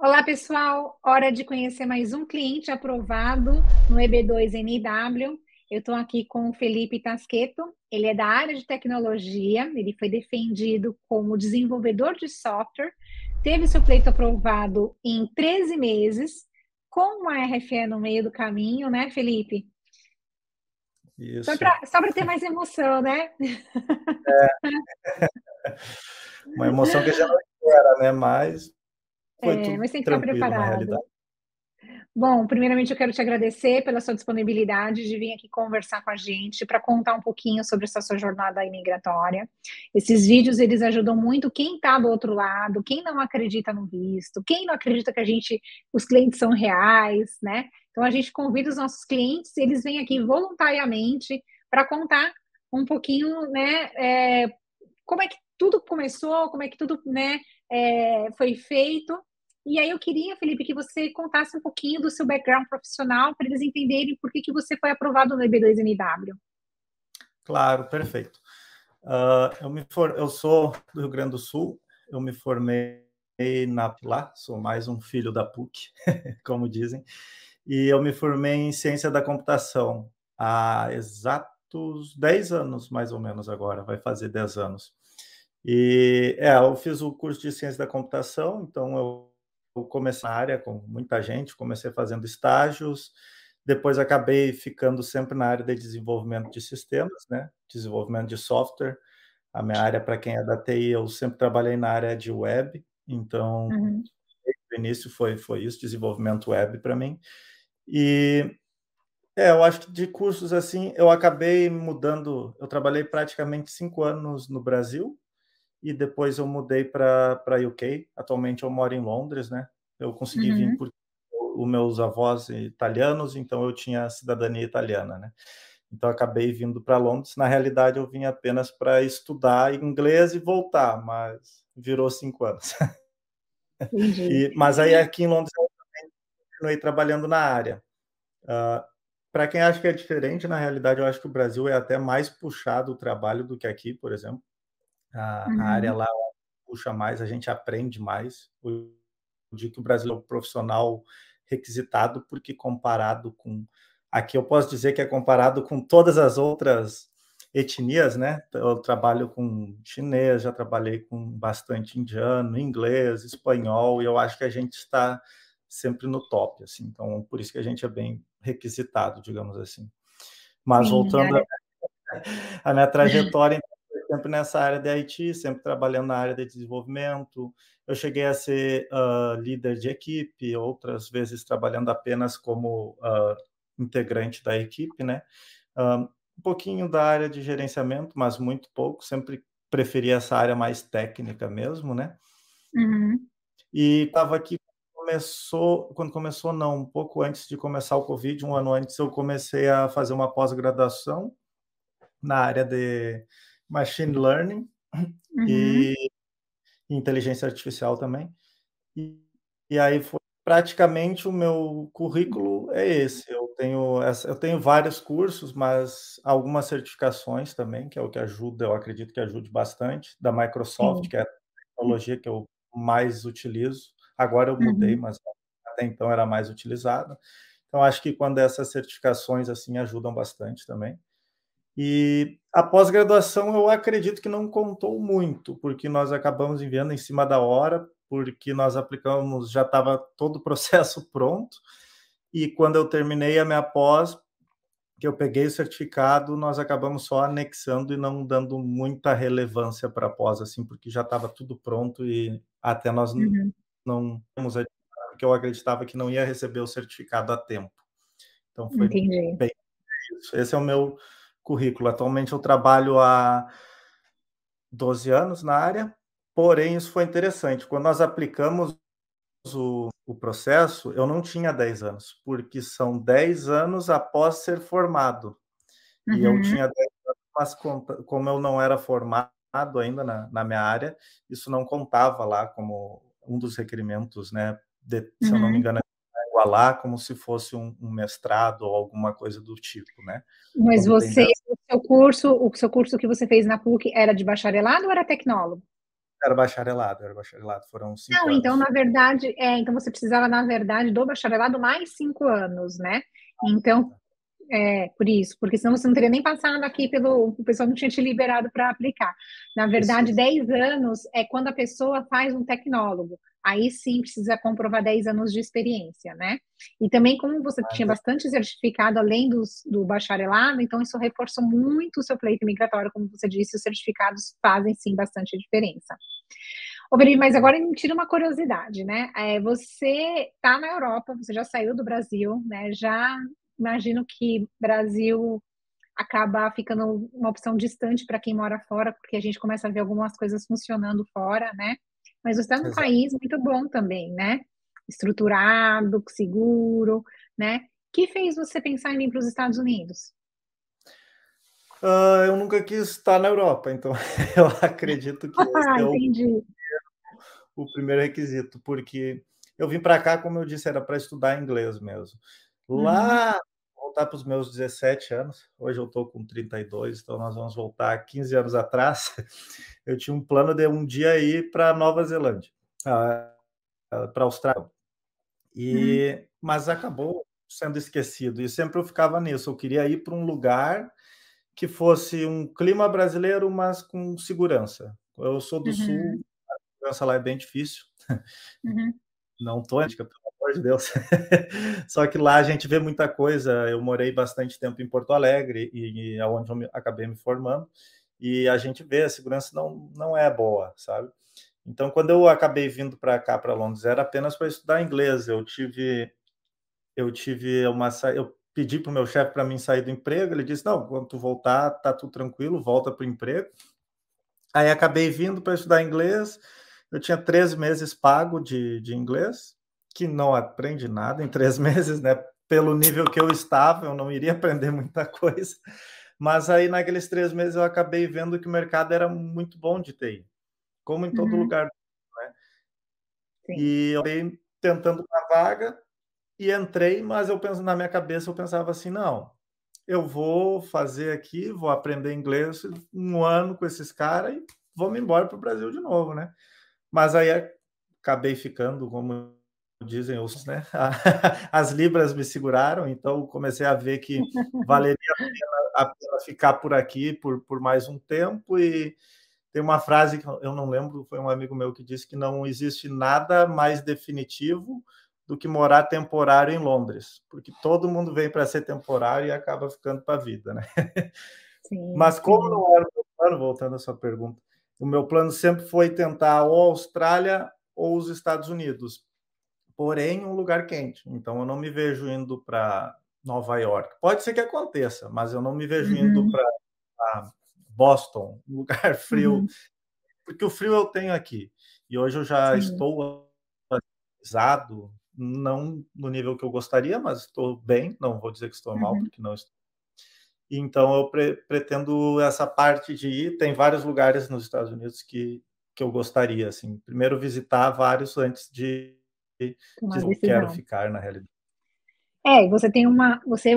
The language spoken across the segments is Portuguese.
Olá, pessoal. Hora de conhecer mais um cliente aprovado no EB2NW. Eu estou aqui com o Felipe Tasqueto. Ele é da área de tecnologia. Ele foi defendido como desenvolvedor de software. Teve seu pleito aprovado em 13 meses, com uma RFE no meio do caminho, né, Felipe? Isso. Só para ter mais emoção, né? É. Uma emoção que a gente não espera, né? Mas é, mas tem que estar preparado. Bom, primeiramente eu quero te agradecer pela sua disponibilidade de vir aqui conversar com a gente para contar um pouquinho sobre essa sua jornada imigratória. Esses vídeos eles ajudam muito quem está do outro lado, quem não acredita no visto, quem não acredita que a gente, os clientes são reais, né? Então a gente convida os nossos clientes, eles vêm aqui voluntariamente para contar um pouquinho, né, é, como é que tudo começou, como é que tudo, né, é, foi feito e aí eu queria, Felipe, que você contasse um pouquinho do seu background profissional para eles entenderem por que, que você foi aprovado no EB2NW. Claro, perfeito. Uh, eu, me for... eu sou do Rio Grande do Sul, eu me formei na lá, sou mais um filho da PUC, como dizem, e eu me formei em ciência da computação há exatos 10 anos, mais ou menos agora, vai fazer 10 anos. E é, eu fiz o curso de ciência da computação, então eu comecei na área com muita gente, comecei fazendo estágios, depois acabei ficando sempre na área de desenvolvimento de sistemas, né? Desenvolvimento de software. A minha área, para quem é da TI, eu sempre trabalhei na área de web, então uhum. o início foi, foi isso, desenvolvimento web para mim. E é, eu acho que de cursos assim, eu acabei mudando. Eu trabalhei praticamente cinco anos no Brasil, e depois eu mudei para UK. Atualmente eu moro em Londres, né? Eu consegui uhum. vir por os meus avós italianos, então eu tinha cidadania italiana, né? Então acabei vindo para Londres. Na realidade, eu vim apenas para estudar inglês e voltar, mas virou cinco anos. e, mas aí aqui em Londres eu também continuei trabalhando na área. Uh, para quem acha que é diferente, na realidade, eu acho que o Brasil é até mais puxado o trabalho do que aqui, por exemplo. A, uhum. a área lá puxa mais, a gente aprende mais. Eu digo que o Brasil é um profissional requisitado, porque comparado com. Aqui eu posso dizer que é comparado com todas as outras etnias, né? Eu trabalho com chinês, já trabalhei com bastante indiano, inglês, espanhol, e eu acho que a gente está sempre no top, assim. Então, por isso que a gente é bem requisitado, digamos assim. Mas Sim, voltando é. à minha trajetória, sempre nessa área de IT, sempre trabalhando na área de desenvolvimento. Eu cheguei a ser uh, líder de equipe, outras vezes trabalhando apenas como uh, integrante da equipe, né? Uh, um pouquinho da área de gerenciamento, mas muito pouco. Sempre preferi essa área mais técnica mesmo, né? Uhum. E estava aqui começou, quando começou não, um pouco antes de começar o Covid, um ano antes, eu comecei a fazer uma pós-graduação na área de machine learning uhum. e inteligência artificial também. E, e aí foi praticamente o meu currículo é esse. Eu tenho eu tenho vários cursos, mas algumas certificações também, que é o que ajuda, eu acredito que ajude bastante, da Microsoft, Sim. que é a tecnologia que eu mais utilizo. Agora eu mudei, uhum. mas até então era mais utilizada. Então acho que quando essas certificações assim ajudam bastante também. E a pós-graduação eu acredito que não contou muito, porque nós acabamos enviando em cima da hora, porque nós aplicamos, já estava todo o processo pronto. E quando eu terminei a minha pós, que eu peguei o certificado, nós acabamos só anexando e não dando muita relevância para a pós, assim, porque já estava tudo pronto e até nós uhum. não temos porque eu acreditava que não ia receber o certificado a tempo. Então foi Entendi. bem isso. Esse é o meu currículo. Atualmente eu trabalho há 12 anos na área, porém isso foi interessante. Quando nós aplicamos o, o processo, eu não tinha 10 anos, porque são 10 anos após ser formado. Uhum. E eu uhum. tinha 10 anos, mas como eu não era formado ainda na, na minha área, isso não contava lá como um dos requerimentos, né? De, se uhum. eu não me uhum. engano, igualar como se fosse um, um, mestrado ou alguma coisa do tipo, né? Mas você, o seu curso, o seu curso que você fez na PUC era de bacharelado ou era tecnólogo? era bacharelado, era bacharelado, foram cinco Não, anos. então, na verdade, é, então você precisava, na verdade, do bacharelado mais cinco anos, né? Então, é, por isso, porque senão você não teria nem passado aqui pelo. O pessoal não tinha te liberado para aplicar. Na verdade, isso. 10 anos é quando a pessoa faz um tecnólogo. Aí sim precisa comprovar 10 anos de experiência, né? E também, como você tinha bastante certificado além dos, do bacharelado, então isso reforçou muito o seu pleito migratório, como você disse, os certificados fazem sim bastante diferença. Ô, mas agora me tira uma curiosidade, né? É, você está na Europa, você já saiu do Brasil, né? Já imagino que Brasil acaba ficando uma opção distante para quem mora fora, porque a gente começa a ver algumas coisas funcionando fora, né? Mas você está num Exato. país muito bom também, né? Estruturado, seguro, né? que fez você pensar em vir para os Estados Unidos? Uh, eu nunca quis estar na Europa, então eu acredito que ah, é o, o primeiro requisito, porque eu vim para cá, como eu disse, era para estudar inglês mesmo. Lá, uhum. Voltar para os meus 17 anos, hoje eu estou com 32, então nós vamos voltar 15 anos atrás. Eu tinha um plano de um dia ir para Nova Zelândia, para a Austrália. E, uhum. Mas acabou sendo esquecido, e sempre eu ficava nisso. Eu queria ir para um lugar que fosse um clima brasileiro, mas com segurança. Eu sou do uhum. sul, a segurança lá é bem difícil. Uhum. Não tô, amor de Deus. Só que lá a gente vê muita coisa. Eu morei bastante tempo em Porto Alegre e, aonde eu me, acabei me formando e a gente vê a segurança não não é boa, sabe? Então, quando eu acabei vindo para cá para Londres, era apenas para estudar inglês. Eu tive eu tive uma eu pedi para o meu chefe para mim sair do emprego. Ele disse: "Não, quando tu voltar, tá tudo tranquilo, volta para o emprego". Aí acabei vindo para estudar inglês eu tinha três meses pago de, de inglês, que não aprende nada em três meses, né? Pelo nível que eu estava, eu não iria aprender muita coisa. Mas aí, naqueles três meses, eu acabei vendo que o mercado era muito bom de TI, como em todo uhum. lugar. Né? E eu acabei tentando uma vaga e entrei, mas eu penso na minha cabeça, eu pensava assim, não, eu vou fazer aqui, vou aprender inglês um ano com esses caras e vou me embora para o Brasil de novo, né? Mas aí acabei ficando, como dizem os, né? As libras me seguraram, então comecei a ver que valeria a pena, ficar por aqui por, por mais um tempo e tem uma frase que eu não lembro, foi um amigo meu que disse que não existe nada mais definitivo do que morar temporário em Londres, porque todo mundo vem para ser temporário e acaba ficando para a vida, né? Sim, Mas como sim. não era o meu plano, voltando à sua pergunta, o meu plano sempre foi tentar ou a Austrália ou os Estados Unidos, porém um lugar quente. Então eu não me vejo indo para Nova York. Pode ser que aconteça, mas eu não me vejo uhum. indo para Boston, um lugar frio, uhum. porque o frio eu tenho aqui. E hoje eu já Sim. estou atualizado, não no nível que eu gostaria, mas estou bem. Não vou dizer que estou uhum. mal, porque não estou então, eu pre pretendo essa parte de ir. Tem vários lugares nos Estados Unidos que, que eu gostaria, assim. Primeiro, visitar vários antes de, de eu quero ficar, na realidade. É, você tem uma. Você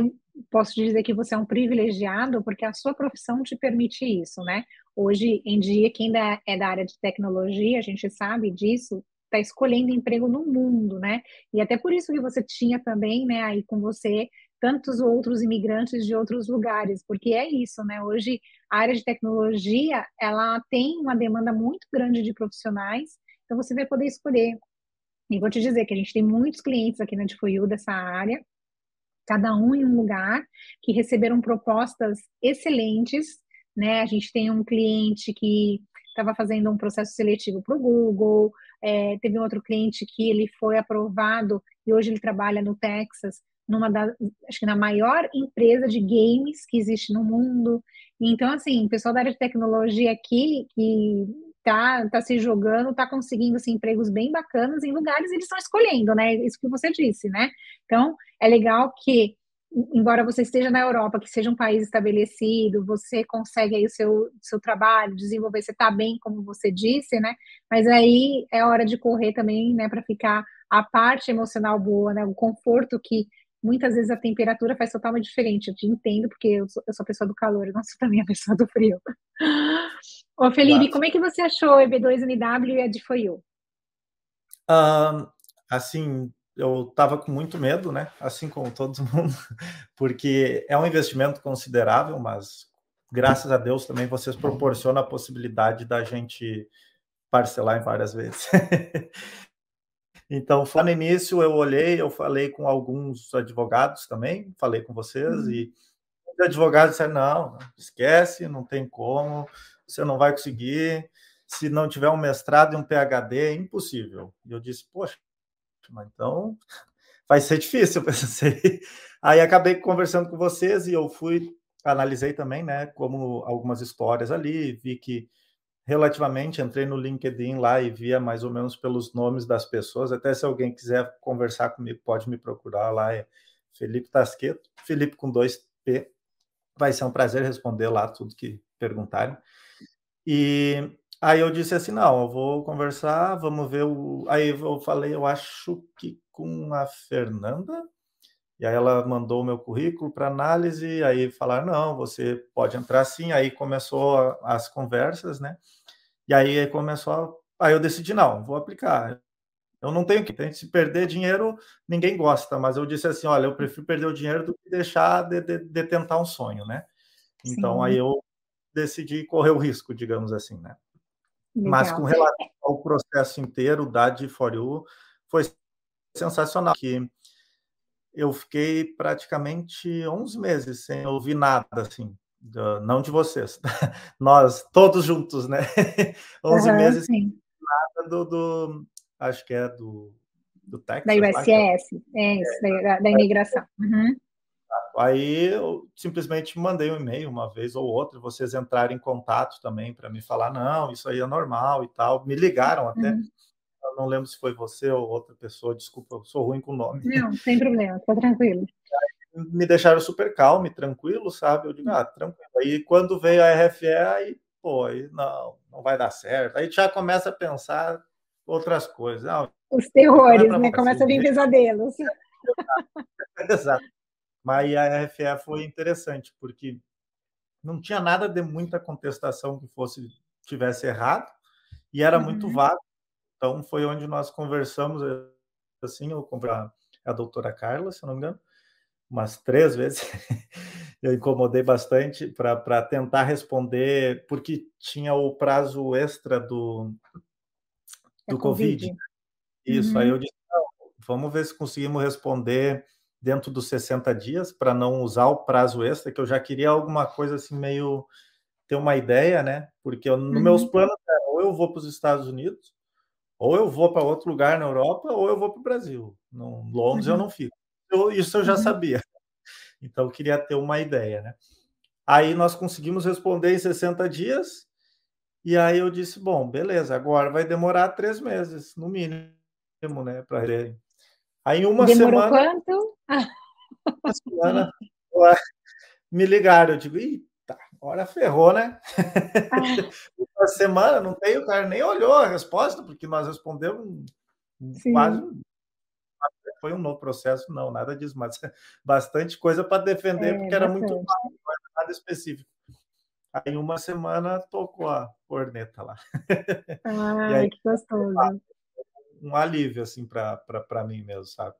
posso dizer que você é um privilegiado porque a sua profissão te permite isso, né? Hoje em dia, quem é da área de tecnologia, a gente sabe disso, está escolhendo emprego no mundo, né? E até por isso que você tinha também, né, aí com você tantos outros imigrantes de outros lugares, porque é isso, né? Hoje a área de tecnologia ela tem uma demanda muito grande de profissionais, então você vai poder escolher. E vou te dizer que a gente tem muitos clientes aqui na Difoyu dessa área, cada um em um lugar, que receberam propostas excelentes, né? A gente tem um cliente que estava fazendo um processo seletivo para o Google, é, teve um outro cliente que ele foi aprovado e hoje ele trabalha no Texas numa da, acho que na maior empresa de games que existe no mundo. Então, assim, o pessoal da área de tecnologia aqui, que tá, tá se jogando, tá conseguindo assim, empregos bem bacanas em lugares, eles estão escolhendo, né? Isso que você disse, né? Então, é legal que, embora você esteja na Europa, que seja um país estabelecido, você consegue aí o seu, seu trabalho, desenvolver, você tá bem, como você disse, né? Mas aí é hora de correr também, né, para ficar a parte emocional boa, né? O conforto que muitas vezes a temperatura faz totalmente diferente. Eu te entendo, porque eu sou, eu sou pessoa do calor, eu não sou também a pessoa do frio. Ô, Felipe, claro. como é que você achou o EB2NW e a de? Um, assim, eu estava com muito medo, né? Assim como todo mundo, porque é um investimento considerável, mas graças a Deus também vocês proporcionam a possibilidade da gente parcelar em várias vezes. então, no início, eu olhei, eu falei com alguns advogados também, falei com vocês, uhum. e os advogados disseram: não, esquece, não tem como, você não vai conseguir. Se não tiver um mestrado e um PhD, é impossível. E eu disse: poxa, então vai ser difícil, eu pensei. Aí acabei conversando com vocês e eu fui, analisei também, né, como algumas histórias ali, vi que relativamente, entrei no LinkedIn lá e via mais ou menos pelos nomes das pessoas. Até se alguém quiser conversar comigo, pode me procurar lá. É Felipe Tasqueto, Felipe com dois P. Vai ser um prazer responder lá tudo que perguntarem. E aí eu disse assim: não, eu vou conversar, vamos ver o. Aí eu falei, eu acho que com a Fernanda. E aí ela mandou o meu currículo para análise, aí falaram, não, você pode entrar sim. Aí começou as conversas, né? E aí começou, aí eu decidi, não, vou aplicar. Eu não tenho que, se perder dinheiro, ninguém gosta, mas eu disse assim, olha, eu prefiro perder o dinheiro do que deixar de, de, de tentar um sonho, né? Então sim. aí eu decidi correr o risco, digamos assim, né? Legal. Mas com relação ao processo inteiro da D4U, foi sensacional, que eu fiquei praticamente 11 meses sem ouvir nada, assim, não de vocês, nós todos juntos, né? 11 uhum, meses sim. sem nada do, do, acho que é do, do Texas. Da USS, é isso, é, da, da, imigração. Uhum. Aí eu simplesmente mandei um e-mail uma vez ou outra, vocês entrarem em contato também para me falar, não, isso aí é normal e tal. Me ligaram até. Uhum não lembro se foi você ou outra pessoa, desculpa, eu sou ruim com o nome. Não, sem problema, tá tranquilo. Me deixaram super calmo e tranquilo, sabe? Eu digo, ah, tranquilo. Aí quando veio a RFE, aí, pô, aí não, não vai dar certo. Aí já começa a pensar outras coisas. Não, Os terrores, né? Começa a vir pesadelos. Exato. Mas a RFE foi interessante, porque não tinha nada de muita contestação que fosse tivesse errado, e era uhum. muito vago então, foi onde nós conversamos, assim, eu comprei a, a doutora Carla, se não me engano, umas três vezes. eu incomodei bastante para tentar responder, porque tinha o prazo extra do, do Covid. COVID. Isso, uhum. aí eu disse, vamos ver se conseguimos responder dentro dos 60 dias, para não usar o prazo extra, que eu já queria alguma coisa assim, meio ter uma ideia, né? Porque eu, no uhum. meus planos, ou eu vou para os Estados Unidos, ou eu vou para outro lugar na Europa, ou eu vou para o Brasil. No Londres uhum. eu não fico. Eu, isso eu já uhum. sabia. Então eu queria ter uma ideia, né? Aí nós conseguimos responder em 60 dias, e aí eu disse: bom, beleza, agora vai demorar três meses, no mínimo, né? Para Aí uma Demorou semana. quanto? Uma semana me ligaram, eu digo, eita, agora ferrou, né? Uma semana, não tem, o cara nem olhou a resposta, porque nós respondemos Sim. quase. Foi um novo processo, não, nada disso, mas bastante coisa para defender, é, porque era bastante. muito era nada específico. Aí, uma semana, tocou a corneta lá. Ah, aí, que gostoso. Um alívio, assim, para mim mesmo, sabe?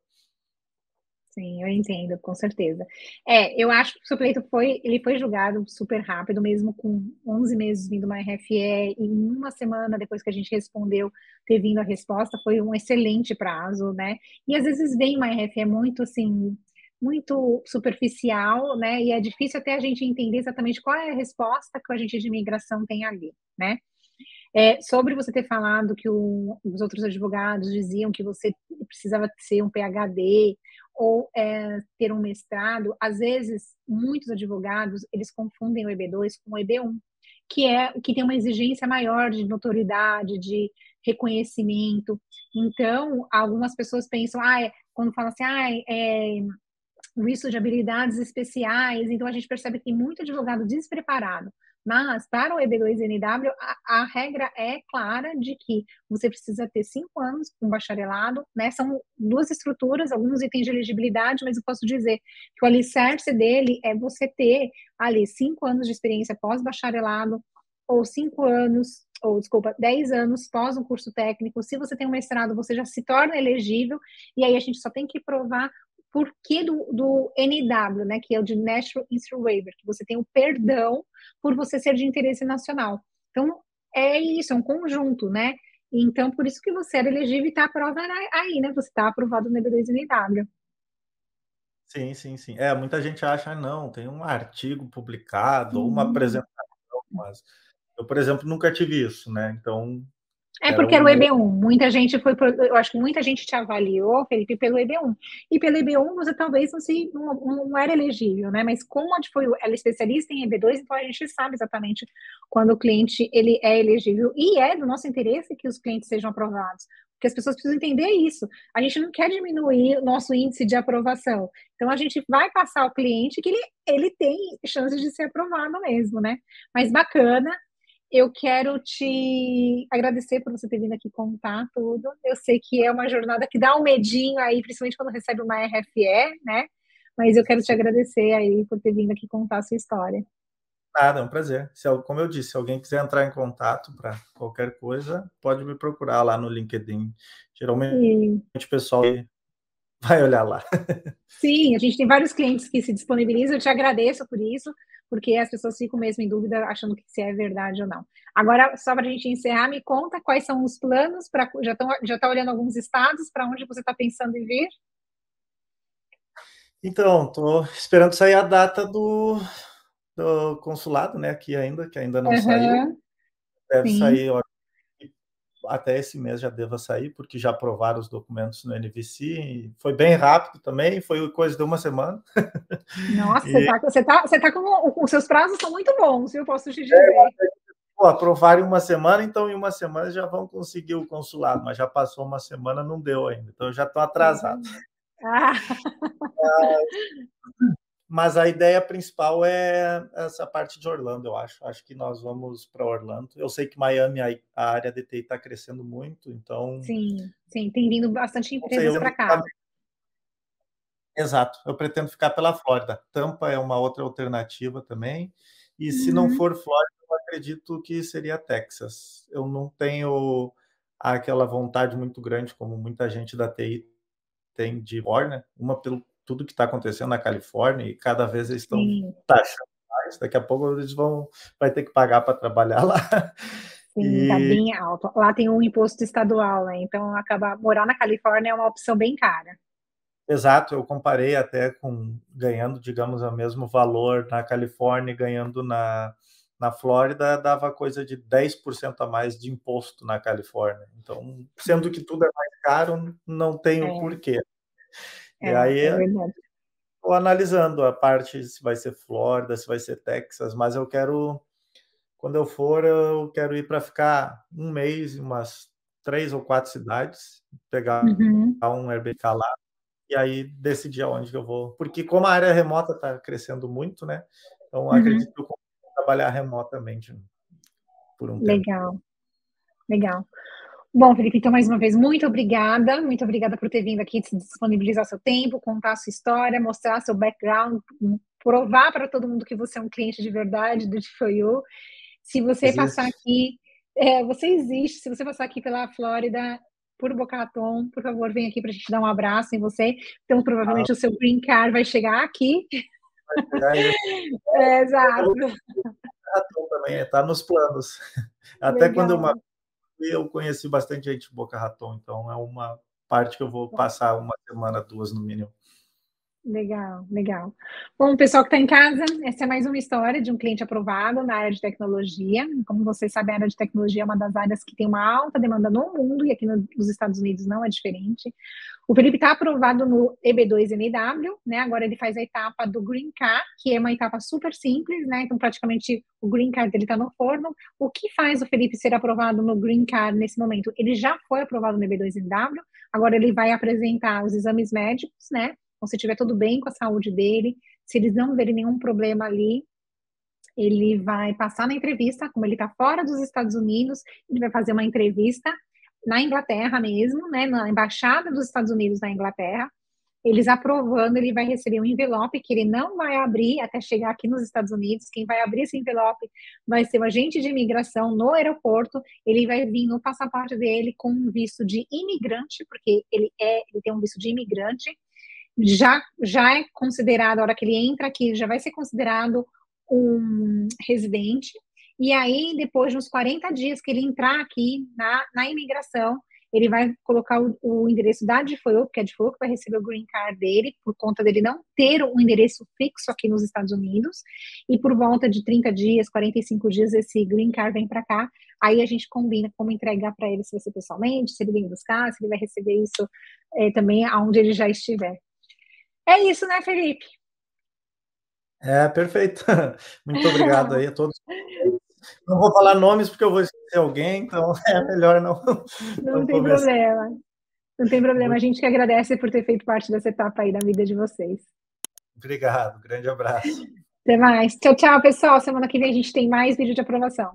Sim, eu entendo, com certeza. É, eu acho que o seu pleito foi, ele foi julgado super rápido, mesmo com 11 meses vindo uma RFE e uma semana depois que a gente respondeu ter vindo a resposta, foi um excelente prazo, né? E às vezes vem uma RFE muito assim, muito superficial, né? E é difícil até a gente entender exatamente qual é a resposta que o agente de imigração tem ali, né? É, sobre você ter falado que o, os outros advogados diziam que você precisava ser um PhD ou é, ter um mestrado, às vezes muitos advogados eles confundem o EB2 com o EB1, que é que tem uma exigência maior de notoriedade, de reconhecimento. Então, algumas pessoas pensam, ah, é, quando falam assim, ah, é, visto de habilidades especiais, então a gente percebe que tem muito advogado despreparado Mas para o EB2NW, a, a, regra é clara de que você precisa ter cinco anos com bacharelado, né? São duas estruturas, alguns itens de elegibilidade, mas eu posso dizer que o alicerce dele é você ter ali cinco anos de experiência pós-bacharelado, ou cinco anos, ou desculpa, dez anos pós um curso técnico. Se você tem um mestrado, você já se torna elegível, e aí a gente só tem que provar por que do, do NW, né, que é o de National Instant Waiver, que você tem o perdão por você ser de interesse nacional. Então, é isso, é um conjunto, né? Então, por isso que você era elegível e está aprovado aí, né? Você está aprovado no EB2NW. Sim, sim, sim. É, muita gente acha, não, tem um artigo publicado, ou uma apresentação, mas eu, por exemplo, nunca tive isso, né? Então, é porque era o EB1. Muita gente foi, eu acho que muita gente te avaliou, Felipe, pelo EB1. E pelo EB1 você talvez não, se, não, não era elegível, né? Mas como foi, ela é especialista em EB2, então a gente sabe exatamente quando o cliente ele é elegível. E é do nosso interesse que os clientes sejam aprovados. Porque as pessoas precisam entender isso. A gente não quer diminuir o nosso índice de aprovação. Então a gente vai passar ao cliente que ele, ele tem chances de ser aprovado mesmo, né? Mas bacana, eu quero te agradecer por você ter vindo aqui contar tudo. Eu sei que é uma jornada que dá um medinho aí, principalmente quando recebe uma RFE, né? Mas eu quero te agradecer aí por ter vindo aqui contar a sua história. Nada, é um prazer. Se, como eu disse, se alguém quiser entrar em contato para qualquer coisa, pode me procurar lá no LinkedIn. Geralmente o pessoal vai olhar lá. Sim, a gente tem vários clientes que se disponibilizam, eu te agradeço por isso porque as pessoas ficam mesmo em dúvida, achando que se é verdade ou não. Agora, só para a gente encerrar, me conta quais são os planos, para já está já tá olhando alguns estados, para onde você está pensando em vir? Então, estou esperando sair a data do, do consulado, né, aqui ainda, que ainda não uhum. saiu. Deve Sim. sair, ó, até esse mês já deva sair, porque já aprovaram os documentos no NVC. Foi bem rápido também, foi coisa de uma semana. Nossa, e... você está você tá com. Os seus prazos são muito bons, eu posso te dizer. É, pô, aprovaram em uma semana, então em uma semana já vão conseguir o consulado, mas já passou uma semana, não deu ainda. Então eu já estou atrasado. Ah. Mas a ideia principal é essa parte de Orlando, eu acho. Acho que nós vamos para Orlando. Eu sei que Miami, a área de TI está crescendo muito, então. Sim, sim, tem vindo bastante empresas para cá. Exato, eu pretendo ficar pela Flórida. Tampa é uma outra alternativa também. E se uhum. não for Flórida, eu acredito que seria Texas. Eu não tenho aquela vontade muito grande, como muita gente da TI tem de Warner, uma pelo tudo que está acontecendo na Califórnia e cada vez eles estão taxando mais. Daqui a pouco eles vão vai ter que pagar para trabalhar lá. Sim, está bem alto. Lá tem um imposto estadual, né? Então acabar morar na Califórnia é uma opção bem cara. Exato, eu comparei até com ganhando, digamos, o mesmo valor na Califórnia e ganhando na, na Flórida, dava coisa de 10% a mais de imposto na Califórnia. Então, sendo que tudo é mais caro, não tem o é. porquê. É, e aí é estou analisando a parte se vai ser Flórida, se vai ser Texas, mas eu quero, quando eu for, eu quero ir para ficar um mês em umas três ou quatro cidades, pegar uhum. um Airbnb lá e aí decidir aonde eu vou. Porque como a área remota está crescendo muito, né? Então uhum. acredito que eu consigo trabalhar remotamente por um Legal. tempo. Legal. Legal. Bom, Felipe, então mais uma vez, muito obrigada, muito obrigada por ter vindo aqui disponibilizar seu tempo, contar sua história, mostrar seu background, provar para todo mundo que você é um cliente de verdade do You. Se você existe. passar aqui, é, você existe, se você passar aqui pela Flórida, por Boca Raton, por favor, vem aqui para a gente dar um abraço em você. Então, provavelmente ah. o seu green card vai chegar aqui. Vai chegar é, exato. Também está nos planos. Até Legal. quando eu eu conheci bastante gente de Boca Raton, então é uma parte que eu vou passar uma semana, duas no mínimo. Legal, legal. Bom, pessoal que está em casa, essa é mais uma história de um cliente aprovado na área de tecnologia. Como vocês sabem, a área de tecnologia é uma das áreas que tem uma alta demanda no mundo e aqui nos Estados Unidos não é diferente. O Felipe está aprovado no EB2NW, né? Agora ele faz a etapa do Green Card, que é uma etapa super simples, né? Então, praticamente o Green Card dele está no forno. O que faz o Felipe ser aprovado no Green Card nesse momento? Ele já foi aprovado no EB2NW, agora ele vai apresentar os exames médicos, né? Então, se tiver tudo bem com a saúde dele, se eles não verem nenhum problema ali, ele vai passar na entrevista, como ele está fora dos Estados Unidos, ele vai fazer uma entrevista na Inglaterra mesmo, né, na embaixada dos Estados Unidos na Inglaterra. Eles aprovando, ele vai receber um envelope que ele não vai abrir até chegar aqui nos Estados Unidos. Quem vai abrir esse envelope vai ser o agente de imigração no aeroporto. Ele vai vir no passaporte dele com um visto de imigrante, porque ele é, ele tem um visto de imigrante. Já já é considerado, a hora que ele entra aqui, já vai ser considerado um residente, e aí, depois de uns 40 dias que ele entrar aqui na, na imigração, ele vai colocar o, o endereço da DFO, que é a DFO que vai receber o green card dele, por conta dele não ter um endereço fixo aqui nos Estados Unidos, e por volta de 30 dias, 45 dias, esse green card vem para cá, aí a gente combina como entregar para ele, se vai ser pessoalmente, se ele vem buscar, se ele vai receber isso é, também aonde ele já estiver. É isso, né, Felipe? É, perfeito. Muito obrigado aí a todos. Não vou falar nomes porque eu vou esquecer alguém, então é melhor não. Não, não tem problema. Não tem problema. A gente que agradece por ter feito parte dessa etapa aí da vida de vocês. Obrigado. Grande abraço. Até mais. Tchau, tchau, pessoal. Semana que vem a gente tem mais vídeo de aprovação.